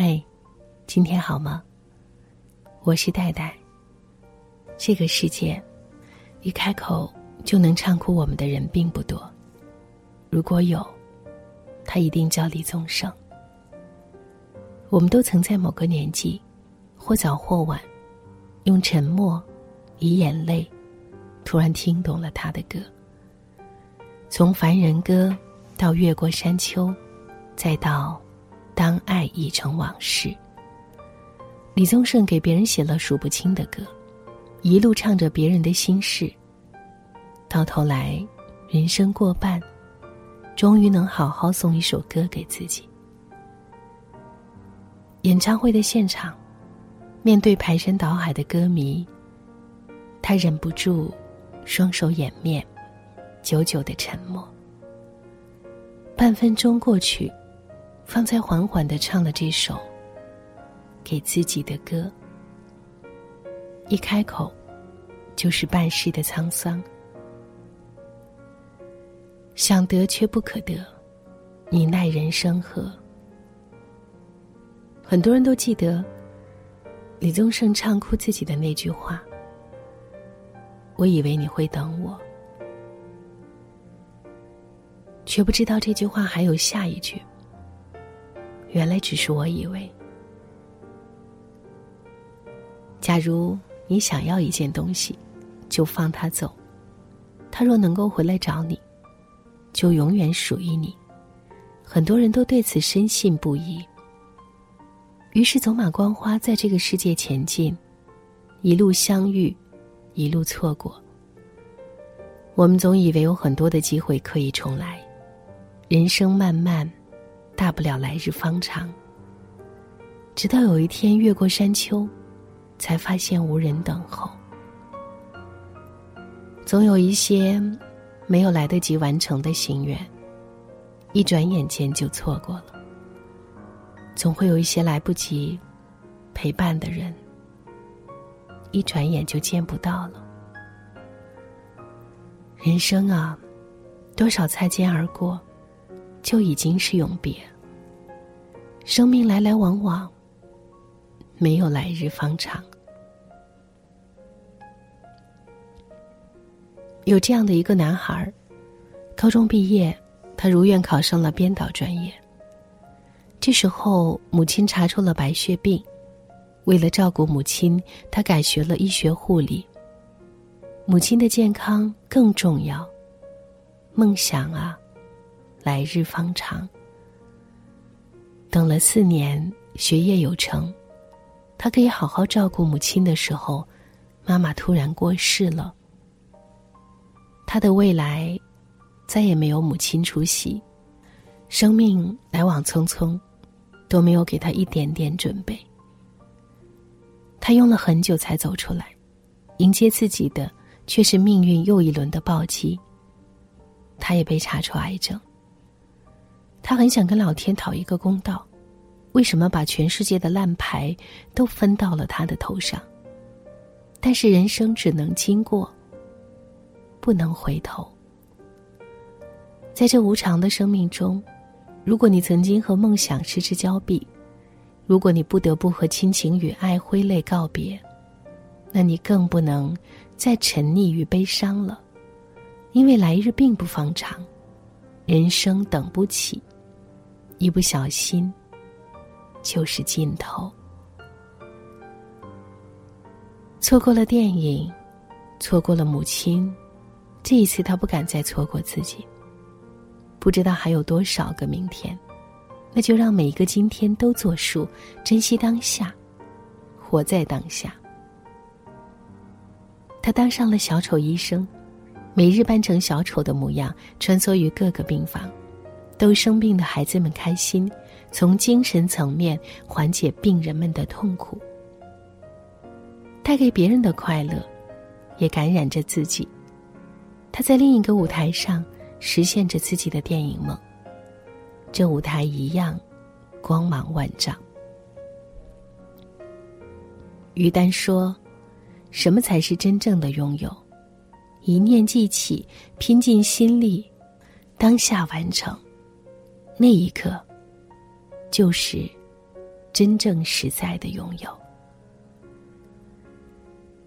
嗨，今天好吗？我是戴戴。这个世界，一开口就能唱哭我们的人并不多。如果有，他一定叫李宗盛。我们都曾在某个年纪，或早或晚，用沉默，以眼泪，突然听懂了他的歌。从《凡人歌》到《越过山丘》，再到《当爱已成往事》，李宗盛给别人写了数不清的歌，一路唱着别人的心事。到头来，人生过半，终于能好好送一首歌给自己。演唱会的现场，面对排山倒海的歌迷，他忍不住双手掩面，久久的沉默。半分钟过去，方才缓缓的唱了这首给自己的歌。一开口，就是半世的沧桑。想得却不可得，你奈人生何？很多人都记得李宗盛唱哭自己的那句话：“我以为你会等我，却不知道这句话还有下一句。原来只是我以为。假如你想要一件东西，就放他走；他若能够回来找你，就永远属于你。很多人都对此深信不疑。”于是走马观花在这个世界前进，一路相遇，一路错过。我们总以为有很多的机会可以重来，人生漫漫，大不了来日方长。直到有一天越过山丘，才发现无人等候。总有一些没有来得及完成的心愿，一转眼间就错过了。总会有一些来不及陪伴的人，一转眼就见不到了。人生啊，多少擦肩而过，就已经是永别。生命来来往往，没有来日方长。有这样的一个男孩，高中毕业，他如愿考上了编导专业。这时候，母亲查出了白血病，为了照顾母亲，他改学了医学护理。母亲的健康更重要。梦想啊，来日方长。等了四年，学业有成，他可以好好照顾母亲的时候，妈妈突然过世了。他的未来，再也没有母亲出席。生命来往匆匆。都没有给他一点点准备。他用了很久才走出来，迎接自己的却是命运又一轮的暴击。他也被查出癌症。他很想跟老天讨一个公道，为什么把全世界的烂牌都分到了他的头上？但是人生只能经过，不能回头。在这无常的生命中。如果你曾经和梦想失之交臂，如果你不得不和亲情与爱挥泪告别，那你更不能再沉溺于悲伤了，因为来日并不方长，人生等不起，一不小心就是尽头。错过了电影，错过了母亲，这一次他不敢再错过自己。不知道还有多少个明天，那就让每一个今天都作数，珍惜当下，活在当下。他当上了小丑医生，每日扮成小丑的模样，穿梭于各个病房，逗生病的孩子们开心，从精神层面缓解病人们的痛苦，带给别人的快乐，也感染着自己。他在另一个舞台上。实现着自己的电影梦。这舞台一样，光芒万丈。于丹说：“什么才是真正的拥有？一念记起，拼尽心力，当下完成，那一刻，就是真正实在的拥有。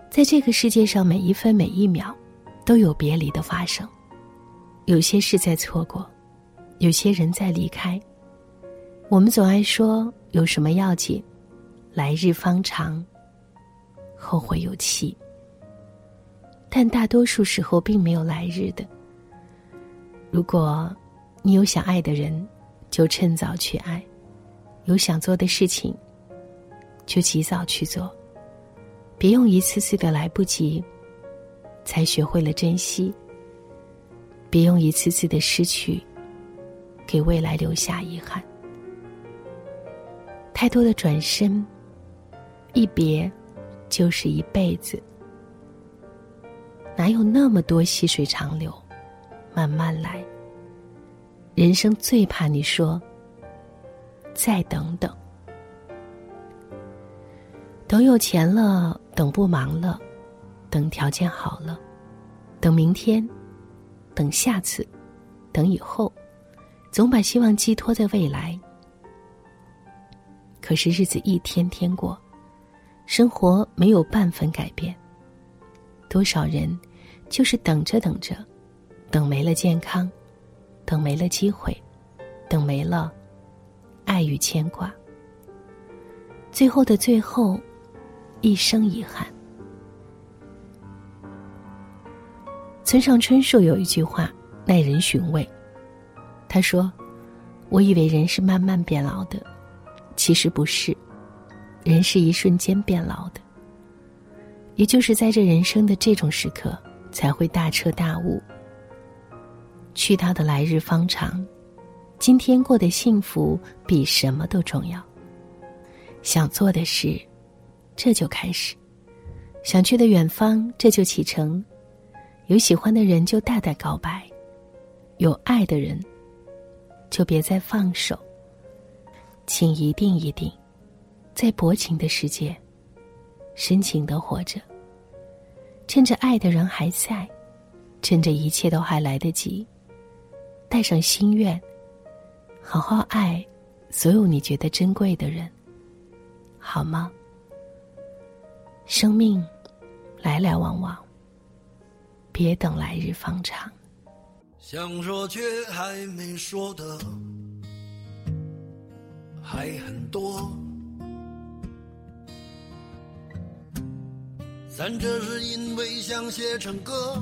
在这个世界上，每一分每一秒，都有别离的发生。有些事在错过，有些人在离开。我们总爱说有什么要紧，来日方长，后会有期。但大多数时候并没有来日的。如果你有想爱的人，就趁早去爱；有想做的事情，就及早去做。别用一次次的来不及，才学会了珍惜。别用一次次的失去，给未来留下遗憾。太多的转身，一别就是一辈子。哪有那么多细水长流？慢慢来。人生最怕你说“再等等”，等有钱了，等不忙了，等条件好了，等明天，等下次，等以后，总把希望寄托在未来。可是日子一天天过，生活没有半分改变。多少人就是等着等着，等没了健康，等没了机会，等没了爱与牵挂。最后的最后，一生遗憾。村上春树有一句话耐人寻味，他说：“我以为人是慢慢变老的。”其实不是，人是一瞬间变老的。也就是在这人生的这种时刻，才会大彻大悟。去他的来日方长，今天过得幸福比什么都重要。想做的事，这就开始；想去的远方，这就启程。有喜欢的人就大胆告白，有爱的人就别再放手。请一定一定，在薄情的世界，深情的活着。趁着爱的人还在，趁着一切都还来得及，带上心愿，好好爱所有你觉得珍贵的人，好吗？生命来来往往，别等来日方长。想说却还没说的。还很多，咱这是因为想写成歌，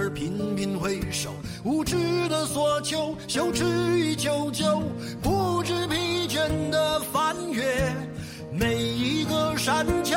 而频频回首，无知的索求，羞耻与求救，不知疲倦的翻越每一个山丘，